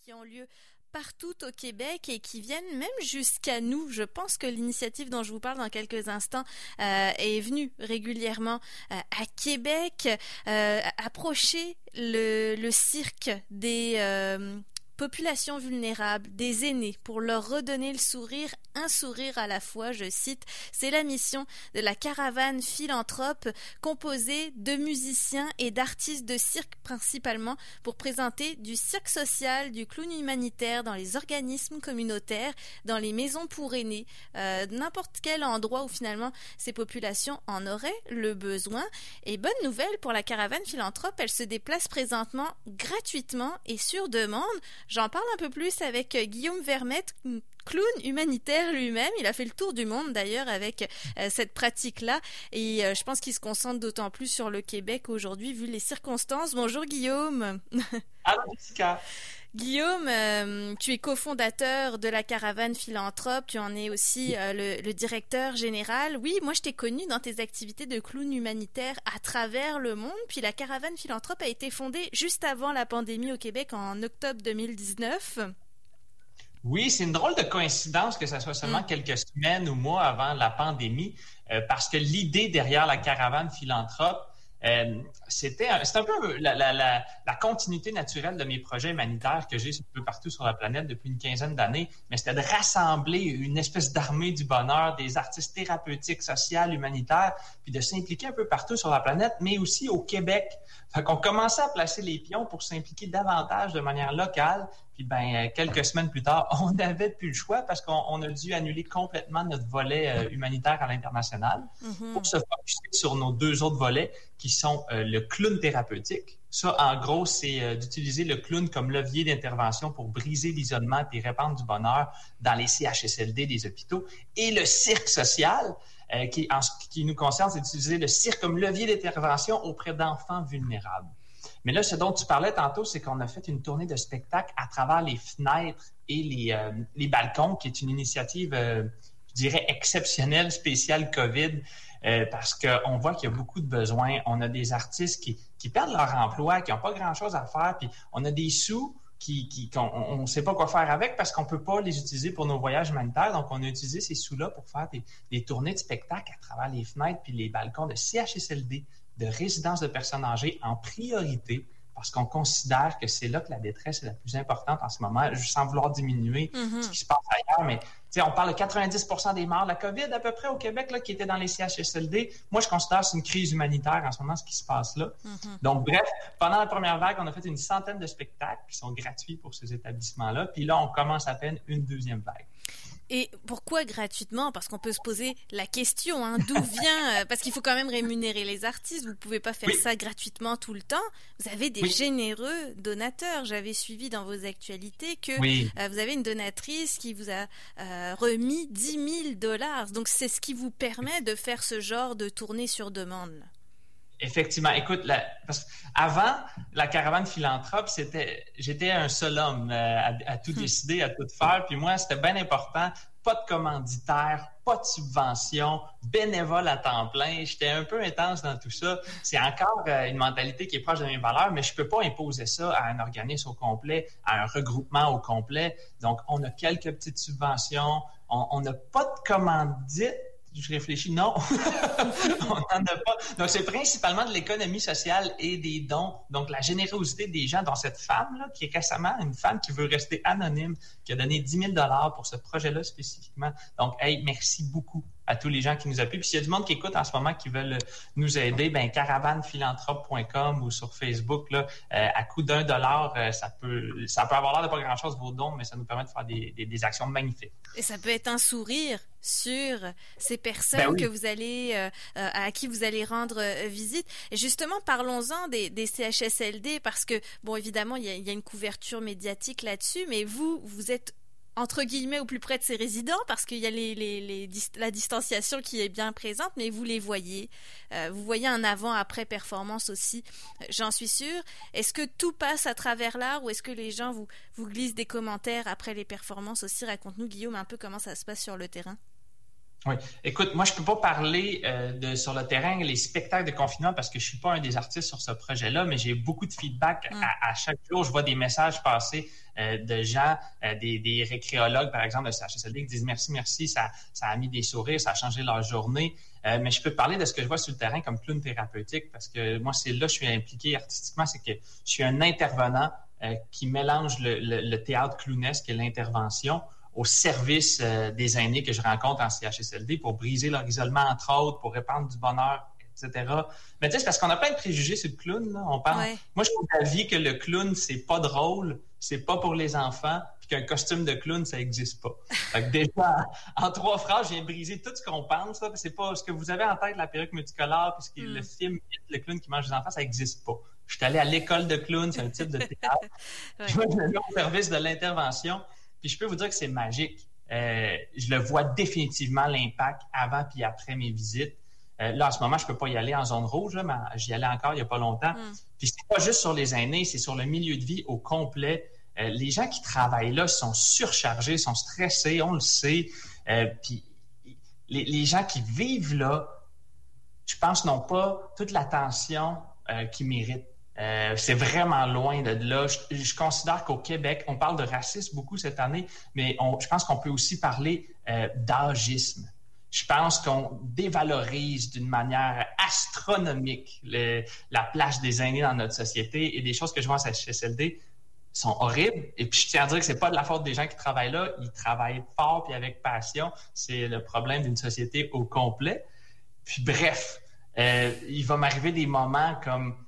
qui ont lieu partout au Québec et qui viennent même jusqu'à nous. Je pense que l'initiative dont je vous parle dans quelques instants euh, est venue régulièrement euh, à Québec euh, approcher le, cirque des populations vulnérables, des aînés, pour leur redonner le sourire, un sourire à la fois, je cite. C'est la mission de la caravane philanthrope composée de musiciens et d'artistes de cirque principalement pour présenter du cirque social, du clown humanitaire dans les organismes communautaires, dans les maisons pour aînés, euh, n'importe quel endroit où finalement ces populations en auraient le besoin. Et bonne nouvelle pour la caravane philanthrope, elle se déplace présentement gratuitement et sur demande. J'en parle un peu plus avec euh, Guillaume Vermette, clown humanitaire lui-même. Il a fait le tour du monde d'ailleurs avec euh, cette pratique-là. Et euh, je pense qu'il se concentre d'autant plus sur le Québec aujourd'hui vu les circonstances. Bonjour Guillaume. Allô. Guillaume, euh, tu es cofondateur de la Caravane Philanthrope, tu en es aussi euh, le, le, directeur général. Oui, moi je t'ai connu dans tes activités de clown humanitaire à travers le monde, puis la Caravane Philanthrope a été fondée juste avant la pandémie au Québec en octobre 2019. Oui, c'est une drôle de coïncidence que ça soit seulement mm. quelques semaines ou mois avant la pandémie, euh, parce que l'idée derrière la Caravane Philanthrope, euh, c'était un, un peu la, continuité naturelle de mes projets humanitaires que j'ai un peu partout sur la planète depuis une quinzaine d'années, mais c'était de rassembler une espèce d'armée du bonheur, des artistes thérapeutiques, sociales, humanitaires, puis de s'impliquer un peu partout sur la planète, mais aussi au Québec. Fait qu'on commençait à placer les pions pour s'impliquer davantage de manière locale, puis ben quelques semaines plus tard, on n'avait plus le choix parce qu'on a dû annuler complètement notre volet euh, humanitaire à l'international mm -hmm. pour se focaliser sur nos deux autres volets qui sont euh, le clown thérapeutique. Ça, en gros, c'est euh, d'utiliser le clown comme levier d'intervention pour briser l'isolement et répandre du bonheur dans les CHSLD des hôpitaux. Et le cirque social, euh, qui, en ce qui nous concerne, c'est d'utiliser le cirque comme levier d'intervention auprès d'enfants vulnérables. Mais là, ce dont tu parlais tantôt, c'est qu'on a fait une tournée de spectacle à travers les fenêtres et les, euh, les balcons, qui est une initiative, euh, je dirais, exceptionnelle, spéciale COVID, euh, parce qu'on voit qu'il y a beaucoup de besoins. On a des artistes qui, qui perdent leur emploi, qui n'ont pas grand-chose à faire, puis on a des sous qui, qui qu'on ne sait pas quoi faire avec parce qu'on peut pas les utiliser pour nos voyages humanitaires. Donc, on a utilisé ces sous-là pour faire des, des tournées de spectacles à travers les fenêtres puis les balcons de CHSLD, de résidences de personnes âgées en priorité parce qu'on considère que c'est là que la détresse est la plus importante en ce moment, sans vouloir diminuer mm -hmm. ce qui se passe ailleurs, mais on parle de 90 des morts de la COVID à peu près au Québec là, qui étaient dans les CHSLD. Moi, je considère que c'est une crise humanitaire en ce moment, ce qui se passe là. Mm -hmm. Donc, bref, pendant la première vague, on a fait une centaine de spectacles qui sont gratuits pour ces établissements-là. Puis là, on commence à peine une deuxième vague. Et pourquoi gratuitement? Parce qu'on peut se poser la question, hein, d'où vient euh, Parce qu'il faut quand même rémunérer les artistes. Vous pouvez pas faire oui. ça gratuitement tout le temps. Vous avez des oui. généreux donateurs. J'avais suivi dans vos actualités que oui. euh, vous avez une donatrice qui vous a euh, remis 10 000 dollars. Donc c'est ce qui vous permet de faire ce genre de tournée sur demande. Effectivement. Écoute, la, parce avant, la caravane philanthrope, c'était, j'étais un seul homme euh, à, à, tout décider, à tout faire. Puis moi, c'était bien important. Pas de commanditaire, pas de subvention, bénévole à temps plein. J'étais un peu intense dans tout ça. C'est encore euh, une mentalité qui est proche de mes valeurs, mais je peux pas imposer ça à un organisme au complet, à un regroupement au complet. Donc, on a quelques petites subventions. On n'a pas de commandite je réfléchis, non, on n'en a pas. Donc, c'est principalement de l'économie sociale et des dons. Donc, la générosité des gens, dont cette femme-là, qui est récemment une femme qui veut rester anonyme, qui a donné 10 000 pour ce projet-là spécifiquement. Donc, hey, merci beaucoup à tous les gens qui nous appuient. Puis s'il y a du monde qui écoute en ce moment qui veulent nous aider, ben caravanephilanthrope.com ou sur Facebook, là, euh, à coût d'un dollar, euh, ça peut ça peut avoir l'air de pas grand-chose vos dons, mais ça nous permet de faire des, des, des, actions magnifiques. Et ça peut être un sourire sur ces personnes ben oui. que vous allez euh, à qui vous allez rendre euh, visite. Et justement, parlons-en des, des, CHSLD parce que bon, évidemment, il y a, il y a une couverture médiatique là-dessus, mais vous, vous êtes entre guillemets au plus près de ses résidents parce qu'il y a la distanciation qui est bien présente, mais vous les voyez. Euh, vous voyez un avant-après performance aussi, j'en suis sûre. Est-ce que tout passe à travers l'art ou est-ce que les gens vous glissent des commentaires après les performances aussi? Raconte-nous, Guillaume, un peu comment ça se passe sur le terrain. Oui. Écoute, moi, je peux pas parler euh, de sur le terrain les spectacles de confinement parce que je suis pas un des artistes sur ce projet-là, mais j'ai beaucoup de feedback mm. à, chaque jour. Je vois des messages passer euh, de gens, euh, des, des, récréologues, par exemple, de CHSLD, qui disent merci, merci, ça, ça a mis des sourires, ça a changé leur journée. mais je peux parler de ce que je vois sur le terrain comme clown thérapeutique parce que moi, c'est là que je suis impliqué artistiquement, c'est que je suis un intervenant qui mélange le, le, le théâtre clownesque et l'intervention au service euh, des aînés que je rencontre en CHSLD pour briser leur isolement, entre autres, pour répandre du bonheur, etc. Mais tu sais, c'est parce qu'on a plein de préjugés sur le clown. Là. On parle... Moi, je suis d'avis que le clown, c'est pas drôle, c'est pas pour les enfants, puis qu'un costume de clown, ça n'existe pas. Fait que déjà, en trois phrases, j'ai brisé tout ce qu'on pense. C'est pas ce que vous avez en tête, la perruque multicolore, puis le mm. film le clown qui mange les enfants, ça n'existe pas. Je suis allé à l'école de clown, c'est un type de théâtre. Je vais au service de l'intervention. Puis je peux vous dire que c'est magique. Euh, je le vois définitivement l'impact avant puis après mes visites. Euh, là, en ce moment, je peux pas y aller en zone rouge, mais j'y allais encore il y a pas longtemps. Mm. Puis c'est pas juste sur les aînés, c'est sur le milieu de vie au complet. Euh, les gens qui travaillent là sont surchargés, sont stressés, on le sait. puis les, les, gens qui vivent là, je pense, n'ont pas toute l'attention qu'ils méritent. Euh, c'est vraiment loin de là. Je, considère qu'au Québec, on parle de racisme beaucoup cette année, mais je pense qu'on peut aussi parler euh, d'agisme. Je pense qu'on dévalorise d'une manière astronomique la place des aînés dans notre société et des choses que je vois à CHSLD sont horribles. Et puis, je tiens à dire que c'est pas de la faute des gens qui travaillent là. Ils travaillent fort et avec passion. C'est le problème d'une société au complet. Puis, bref, euh, il va m'arriver des moments comme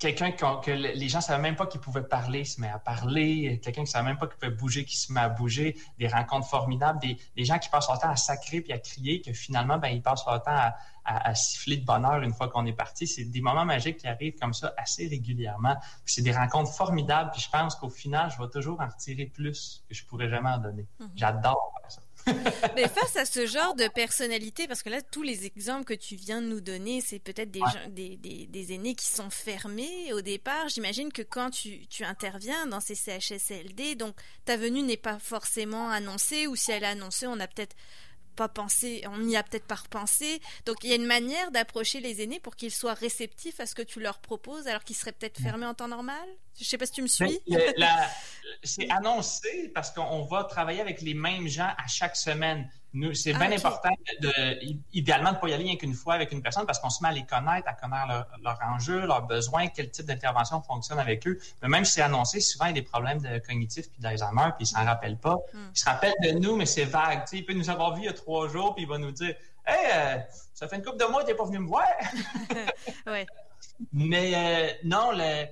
quelqu'un que les gens ne savaient même pas qu'il pouvait parler, se met à parler, quelqu'un qui ne savait même pas qu'il pouvait bouger, qui se met à bouger, des rencontres formidables, des, gens qui passent leur temps à sacrer puis à crier, que finalement, ben, ils passent leur temps à, à, siffler de bonheur une fois qu'on est parti. C'est des moments magiques qui arrivent comme ça assez régulièrement. C'est des rencontres formidables, puis je pense qu'au final, je vais toujours en retirer plus que je pourrais jamais en donner. Mm-hmm. J'adore ça. Mais face à ce genre de personnalité, parce que là, tous les exemples que tu viens de nous donner, c'est peut-être des, des, des, aînés qui sont fermés au départ. J'imagine que quand tu, tu, interviens dans ces CHSLD, donc ta venue n'est pas forcément annoncée, ou si elle est annoncée, on a peut-être pas pensé, on n'y a peut-être pas repensé. Donc il y a une manière d'approcher les aînés pour qu'ils soient réceptifs à ce que tu leur proposes, alors qu'ils seraient peut-être fermés en temps normal? Je sais pas si tu me suis. c'est annoncé parce qu'on va travailler avec les mêmes gens à chaque semaine c'est bien ah, important, de, idéalement, de ne pas y aller rien qu'une fois avec une personne parce qu'on se met à les connaître, à connaître leurs enjeux, leurs besoins, quel type d'intervention fonctionne avec eux. Mais même si c'est annoncé, souvent, il y a des problèmes de cognitifs puis d'Alzheimer, puis ils s'en rappellent pas. Hmm. Ils se rappellent de nous, mais c'est vague. il peut nous avoir vu il y a trois jours, puis il va nous dire Hey, euh, ça fait une couple de mois que tu n'es pas venu me voir. ouais. Mais euh, non, le,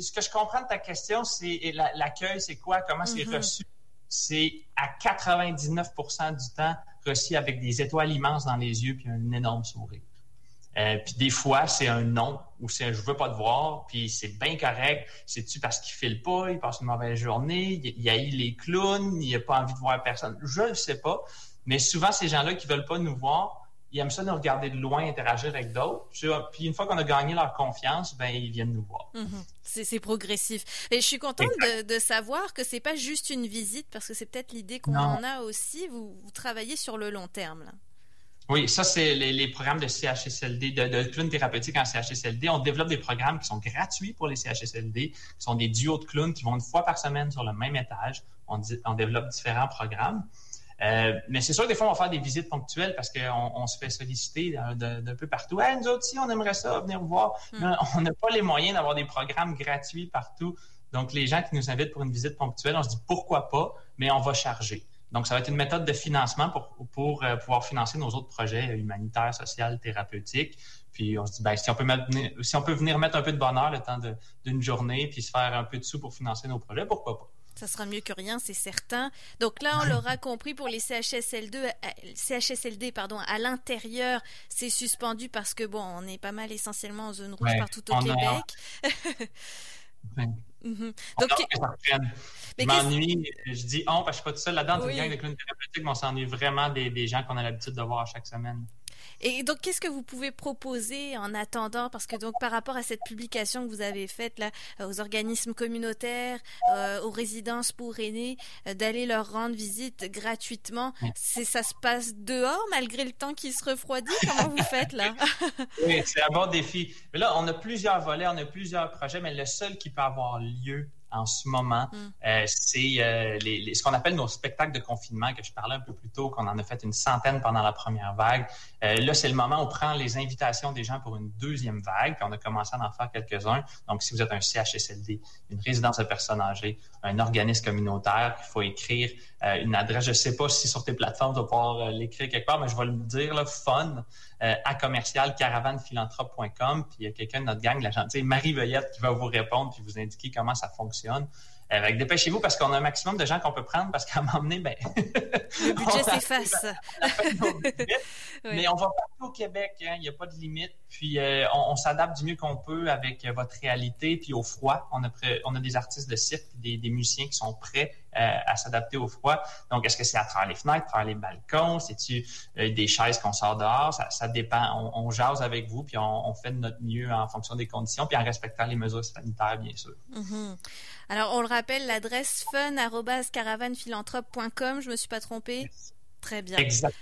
ce que je comprends de ta question, c'est l'accueil, c'est quoi? Comment c'est mm-hmm. reçu? C'est à 99% du temps reçu avec des étoiles immenses dans les yeux puis un énorme sourire. Euh, puis des fois, c'est un non ou c'est je veux pas te voir, puis c'est bien correct. C'est-tu parce qu'il file pas, il passe une mauvaise journée, il, a eu les clowns, il a pas envie de voir personne? Je ne sais pas. Mais souvent, ces gens-là qui veulent pas nous voir, ils aiment ça nous regarder de loin, interagir avec d'autres. Puis une fois qu'on a gagné leur confiance, ben ils viennent nous voir. Mhm. C'est progressif. Et je suis contente de, savoir que c'est pas juste une visite, parce que c'est peut-être l'idée qu'on en a aussi. Vous, travaillez sur le long terme. Là. Oui, ça, c'est les, programmes de CHSLD, de, de clown thérapeutique en CHSLD. On développe des programmes qui sont gratuits pour les CHSLD, qui sont des duos de clowns qui vont une fois par semaine sur le même étage. On, on développe différents programmes. Euh, mais c'est sûr que des fois, on va faire des visites ponctuelles parce qu'on on se fait solliciter d'un peu partout. Hey, nous autres, si, on aimerait ça, venir voir. Hmm. on n'a pas les moyens d'avoir des programmes gratuits partout. Donc, les gens qui nous invitent pour une visite ponctuelle, on se dit pourquoi pas, mais on va charger. Donc, ça va être une méthode de financement pour, pour euh, pouvoir financer nos autres projets humanitaires, sociaux, thérapeutiques. Puis on se dit, ben, si on peut mettre, si on peut venir mettre un peu de bonheur le temps d'une journée, puis se faire un peu de sous pour financer nos projets, pourquoi pas? Ça sera mieux que rien, c'est certain. Donc là, on l'aura compris pour les CHSLD, euh, CHSLD pardon, à l'intérieur, c'est suspendu parce que bon, on est pas mal essentiellement en zone rouge partout au Québec. Mhm. Donc, je m'ennuie, je dis on parce que je suis pas tout seul là-dedans. Oui. Une gang de clowns thérapeutiques, mais on s'ennuie vraiment des, des gens qu'on a l'habitude de voir chaque semaine. Et donc, qu'est-ce que vous pouvez proposer en attendant? Parce que donc, par rapport à cette publication que vous avez faite là, euh, aux organismes communautaires, euh, aux résidences pour aînés, euh, d'aller leur rendre visite gratuitement, c'est ça se passe dehors malgré le temps qui se refroidit? Comment vous faites là? Oui, c'est un bon défi. Mais là, on a plusieurs volets, on a plusieurs projets, mais le seul qui peut avoir lieu en ce moment, mm. euh, c'est euh, les, ce qu'on appelle nos spectacles de confinement que je parlais un peu plus tôt, qu'on en a fait une centaine pendant la première vague. Euh, là, c'est le moment où on prend les invitations des gens pour une deuxième vague, puis on a commencé à en faire quelques-uns. Donc, si vous êtes un CHSLD, une résidence de personnes âgées, un organisme communautaire, il faut écrire une adresse. Je ne sais pas si sur tes plateformes, tu vas pouvoir l'écrire quelque part, mais je vais le dire, là, fun, à commercial caravanephilanthrope.com. Puis il y a quelqu'un de notre gang, la gentille Marie Veillette, qui va vous répondre puis vous indiquer comment ça fonctionne avec dépêchez-vous parce qu'on a un maximum de gens qu'on peut prendre parce qu'à un moment donné, ben, le budget s'efface. Mais on va partout au Québec, hein, il n'y a pas de limite. Puis euh, on, s'adapte du mieux qu'on peut avec votre réalité, puis au froid. On a, on a des artistes de cirque, des, des musiciens qui sont prêts euh, à s'adapter au froid. Donc, est-ce que c'est à travers les fenêtres, à travers les balcons? C'est-tu euh, des chaises qu'on sort dehors? Ça, dépend. On, jase avec vous, puis on, fait de notre mieux en fonction des conditions, puis en respectant les mesures sanitaires, bien sûr. Mm-hmm. Alors, on le rappelle, l'adresse fun.caravanephilanthrope.com. Je me suis pas trompée? Très bien. Exactement.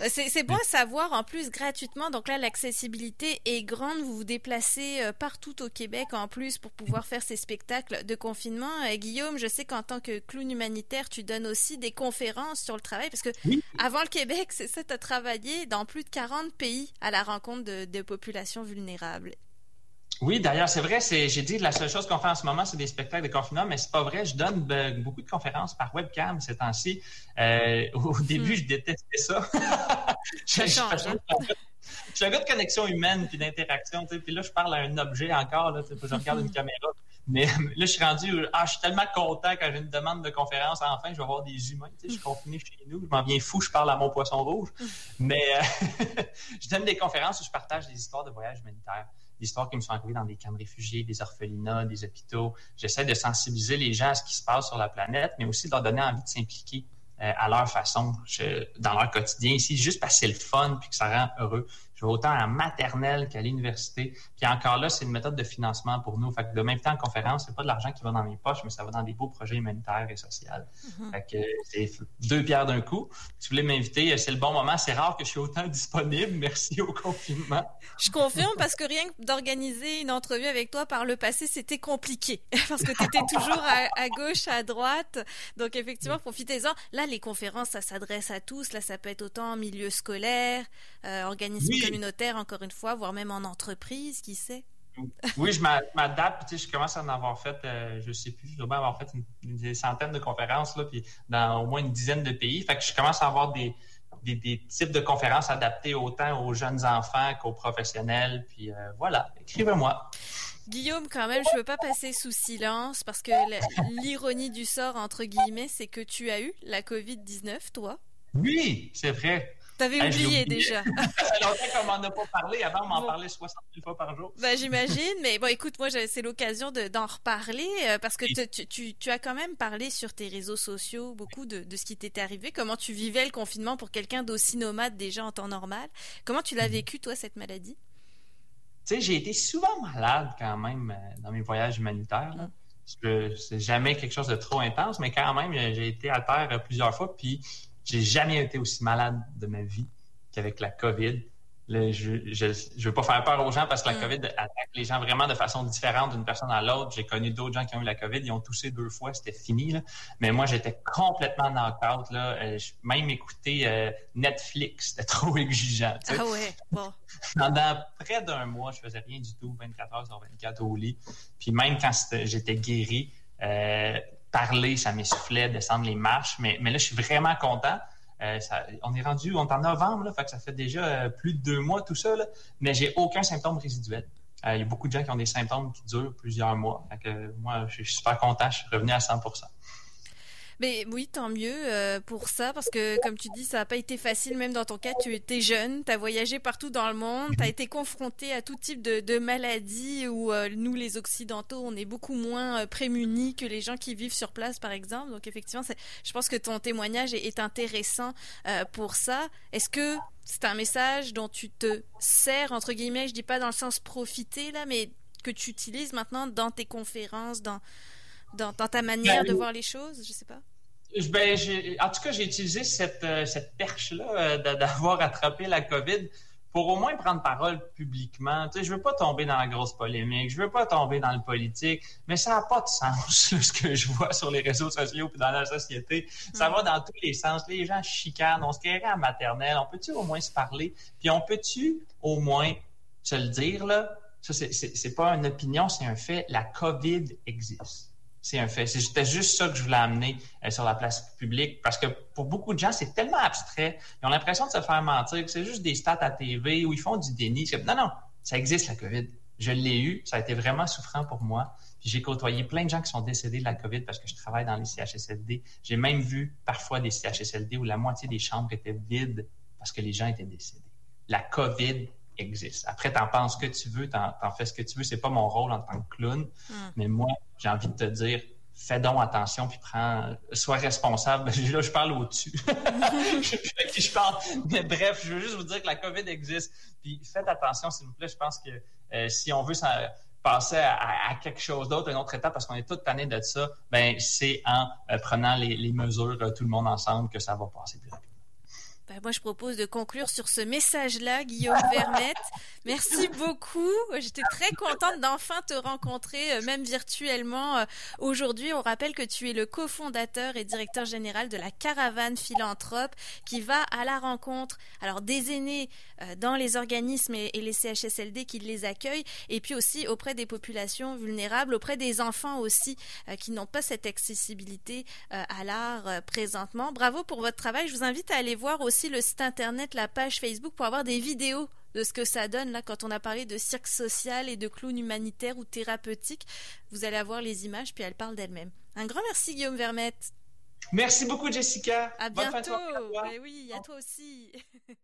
Euh, c'est bon à savoir en plus gratuitement. Donc là, l'accessibilité est grande. Vous vous déplacez euh, partout au Québec en plus pour pouvoir faire ces spectacles de confinement. Et euh, Guillaume, je sais qu'en tant que clown humanitaire, tu donnes aussi des conférences sur le travail parce que avant le Québec, c'est ça, tu as travaillé dans plus de 40 pays à la rencontre de, de populations vulnérables. Oui, d'ailleurs, c'est vrai, c'est, j'ai dit la seule chose qu'on fait en ce moment, c'est des spectacles de confinement, mais c'est pas vrai. Je donne beaucoup de conférences par webcam ces temps-ci. Euh, au début, je détestais ça. je, hein? je, suis un gars de connexion humaine puis d'interaction, tu sais, puis là, je parle à un objet encore, là, je regarde une caméra. Mais là, je suis rendu, ah, je suis tellement content quand j'ai une demande de conférence. Enfin, je vais voir des humains. Tu sais, je suis confiné chez nous. Je m'en viens fou, je parle à mon poisson rouge. Mais euh, je donne des conférences où je partage des histoires de voyages humanitaires histoires qui me sont arrivées dans des camps de réfugiés, des orphelinats, des hôpitaux. J'essaie de sensibiliser les gens à ce qui se passe sur la planète, mais aussi de leur donner envie de s'impliquer euh, à leur façon, dans leur quotidien ici, juste parce que c'est le fun puis que ça rend heureux autant en maternelle qu'à l'université. Puis encore là, c'est une méthode de financement pour nous. Fait que de même temps en conférence, c'est pas de l'argent qui va dans mes poches, mais ça va dans des beaux projets humanitaires et sociaux. Mm-hmm. Fait que c'est deux pierres d'un coup. Si vous voulez m'inviter, c'est le bon moment. C'est rare que je suis autant disponible. Merci au confinement. Je confirme parce que rien que d'organiser une entrevue avec toi par le passé, c'était compliqué parce que tu étais toujours à, gauche, à droite. Donc effectivement, profitez-en. Là, les conférences, ça s'adresse à tous. Là, ça peut être autant milieu scolaire, euh, organisme communautaire, encore une fois, voire même en entreprise, qui sait? oui, je m'adapte. Tu sais, je commence à en avoir fait, euh, je sais plus, je dois avoir fait une, des centaines de conférences, là, puis dans au moins une dizaine de pays. Fait que je commence à avoir des, des, types de conférences adaptées autant aux jeunes enfants qu'aux professionnels. Puis euh, voilà, écrivez-moi. Guillaume, quand même, je ne veux pas passer sous silence parce que l'ironie du sort, entre guillemets, c'est que tu as eu la COVID-19, toi? Oui, c'est vrai. T'avais oublié, déjà. ça fait longtemps qu'on m'en a pas parlé. Avant, on m'en parlait 60 000 fois par jour. Ben, j'imagine. Mais bon, écoute, moi, c'est l'occasion d'en reparler euh, parce que tu, tu, as quand même parlé sur tes réseaux sociaux beaucoup de, de ce qui t'était arrivé. Comment tu vivais le confinement pour quelqu'un d'aussi nomade déjà en temps normal. Comment tu l'as mhm. vécu, toi, cette maladie? Tu sais, j'ai été souvent malade quand même euh, dans mes voyages humanitaires. Mm. C'est jamais quelque chose de trop intense, mais quand même, j'ai été à terre plusieurs fois. Puis j'ai jamais été aussi malade de ma vie qu'avec la COVID. je ne veux pas faire peur aux gens parce que la mm. COVID attaque les gens vraiment de façon différente d'une personne à l'autre. J'ai connu d'autres gens qui ont eu la COVID, ils ont toussé deux fois, c'était fini. Mais moi, j'étais complètement knock-out. Là. Euh, même écouter euh, Netflix, c'était trop exigeant. Ah ouais, bon. Pendant près d'un mois, je faisais rien du tout, 24 heures sur 24 au lit. Puis même quand j'étais guéri, euh, parler, ça m'essoufflait, descendre les marches. Mais, là, je suis vraiment content. Euh, on est rendu, on est en novembre, là, ça fait déjà euh, plus de deux mois tout ça, là, mais j'ai aucun symptôme résiduel. Euh, il y a beaucoup de gens qui ont des symptômes qui durent plusieurs mois. Moi, je suis super content, je suis revenu à 100 Mais oui, tant mieux euh, pour ça, parce que comme tu dis, ça n'a pas été facile, même dans ton cas, tu étais jeune, tu as voyagé partout dans le monde, tu as été confronté à tout type de, maladies où euh, nous, les Occidentaux, on est beaucoup moins euh, prémunis que les gens qui vivent sur place, par exemple. Donc effectivement, je pense que ton témoignage est, intéressant pour ça. Est-ce que c'est un message dont tu te sers, entre guillemets, je dis pas dans le sens profiter, là, mais que tu utilises maintenant dans tes conférences, dans, dans, ta manière ben, de voir les choses, je sais pas. Ben, en tout cas, j'ai utilisé cette, euh, cette perche-là euh, d'avoir attrapé la COVID pour au moins prendre parole publiquement. Tu sais, je veux pas tomber dans la grosse polémique, je veux pas tomber dans le politique, mais ça n'a pas de sens ce que je vois sur les réseaux sociaux et dans la société. Ça va dans tous les sens. Les gens chicanent, on se guérit à maternelle. On peut-tu au moins se parler? Puis on peut-tu au moins se le dire, là? Ça, c'est pas une opinion, c'est un fait. La COVID existe. C'est un fait. C'était juste ça que je voulais amener euh, sur la place publique parce que pour beaucoup de gens, c'est tellement abstrait. Ils ont l'impression de se faire mentir, que c'est juste des stats à TV où ils font du déni. Non, non, ça existe la COVID. Je l'ai eu. Ça a été vraiment souffrant pour moi. J'ai côtoyé plein de gens qui sont décédés de la COVID parce que je travaille dans les CHSLD. J'ai même vu parfois des CHSLD où la moitié des chambres étaient vides parce que les gens étaient décédés. La COVID existe. Après, t'en penses ce que tu veux, t'en, en fais ce que tu veux. C'est pas mon rôle en tant que clown. Hmm. Mais moi, j'ai envie de te dire, fais donc attention puis prends, sois responsable. Là, je parle au-dessus. je, je parle. Mais bref, je veux juste vous dire que la COVID existe. Puis faites attention, s'il vous plaît. Je pense que euh, si on veut passer à, quelque chose d'autre, une autre étape, parce qu'on est toute tannés de ça, ben c'est en euh, prenant les, mesures, euh, tout le monde ensemble, que ça va passer plus rapidement. Ben, moi, je propose de conclure sur ce message-là, Guillaume Vermette. Merci beaucoup. J'étais très contente d'enfin te rencontrer, euh, même virtuellement euh, aujourd'hui. On rappelle que tu es le cofondateur et directeur général de la Caravane Philanthrope qui va à la rencontre alors des aînés euh, dans les organismes et, les CHSLD qui les accueillent et puis aussi auprès des populations vulnérables, auprès des enfants aussi qui n'ont pas cette accessibilité à l'art présentement. Bravo pour votre travail. Je vous invite à aller voir aussi le site internet, la page Facebook pour avoir des vidéos de ce que ça donne là quand on a parlé de cirque social et de clown humanitaire ou thérapeutique. Vous allez avoir les images puis elles parlent d'elles-mêmes. Un grand merci Guillaume Vermette. Merci beaucoup Jessica. À bientôt. Eh oui, à toi aussi.